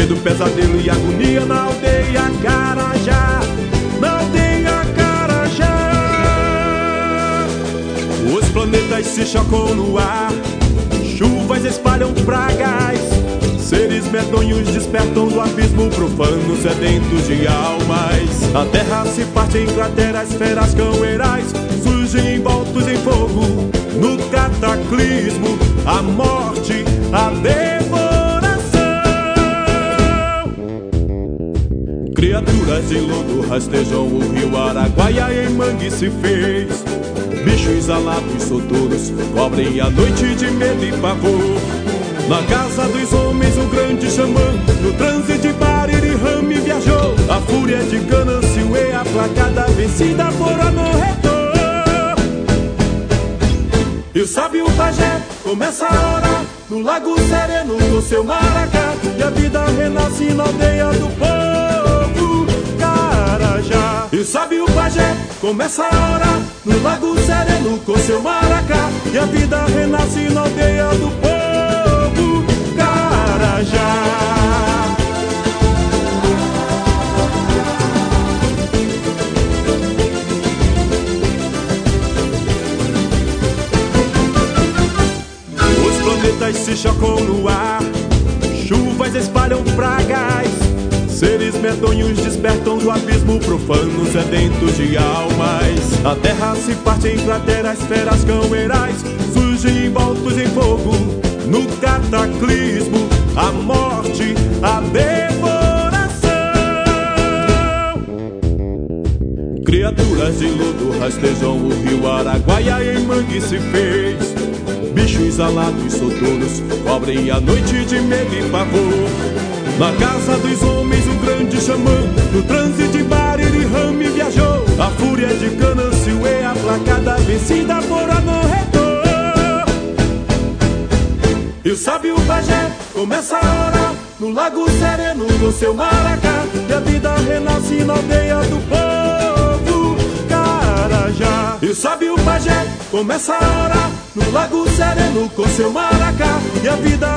Medo, pesadelo e agonia na aldeia Carajá. Na aldeia Carajá. Os planetas se chocam no ar. Chuvas espalham pragas. Seres medonhos despertam do abismo profano, sedentos de almas. A terra se parte em crateras, feras cão-erais, surgem envoltos em fogo. No cataclismo, a morte, a devoração. Criaturas de lodo rastejam o rio Araguaia em mangue se fez. Bichos alados soturos cobrem a noite de medo e pavor. Na casa dos homens, o grande xamã, no transe de Bariri Rami viajou. A fúria de Ganancio e a placada vencida por Anorretor. E o sábio pajé começa a orar no lago sereno com seu maracá. E a vida renasce na aldeia do povo Carajá. E o pajé começa a orar no lago sereno com seu maracá. E a vida renasce na aldeia do povo Carajá. Os planetas se chocam no ar, chuvas espalham pragas. Seres medonhos despertam do abismo profano, sedentos de almas. A terra se parte em crateras, feras cão-erais, surgem envoltos em fogo. No cataclismo, a morte, a devoração. Criaturas de lodo rastejam o rio Araguaia em mangue se fez. Bichos alados sotonos cobrem a noite de medo e pavor. Na casa dos homens, o grande xamã, no transe de Bariri Rami viajou. A fúria de Canancio e a placada vencida por Anorretor. E o sábio pajé começa a orar no lago sereno com seu maracá. E a vida renasce na aldeia do povo Carajá. E o sábio pajé começa a orar no lago sereno com seu maracá. E a vida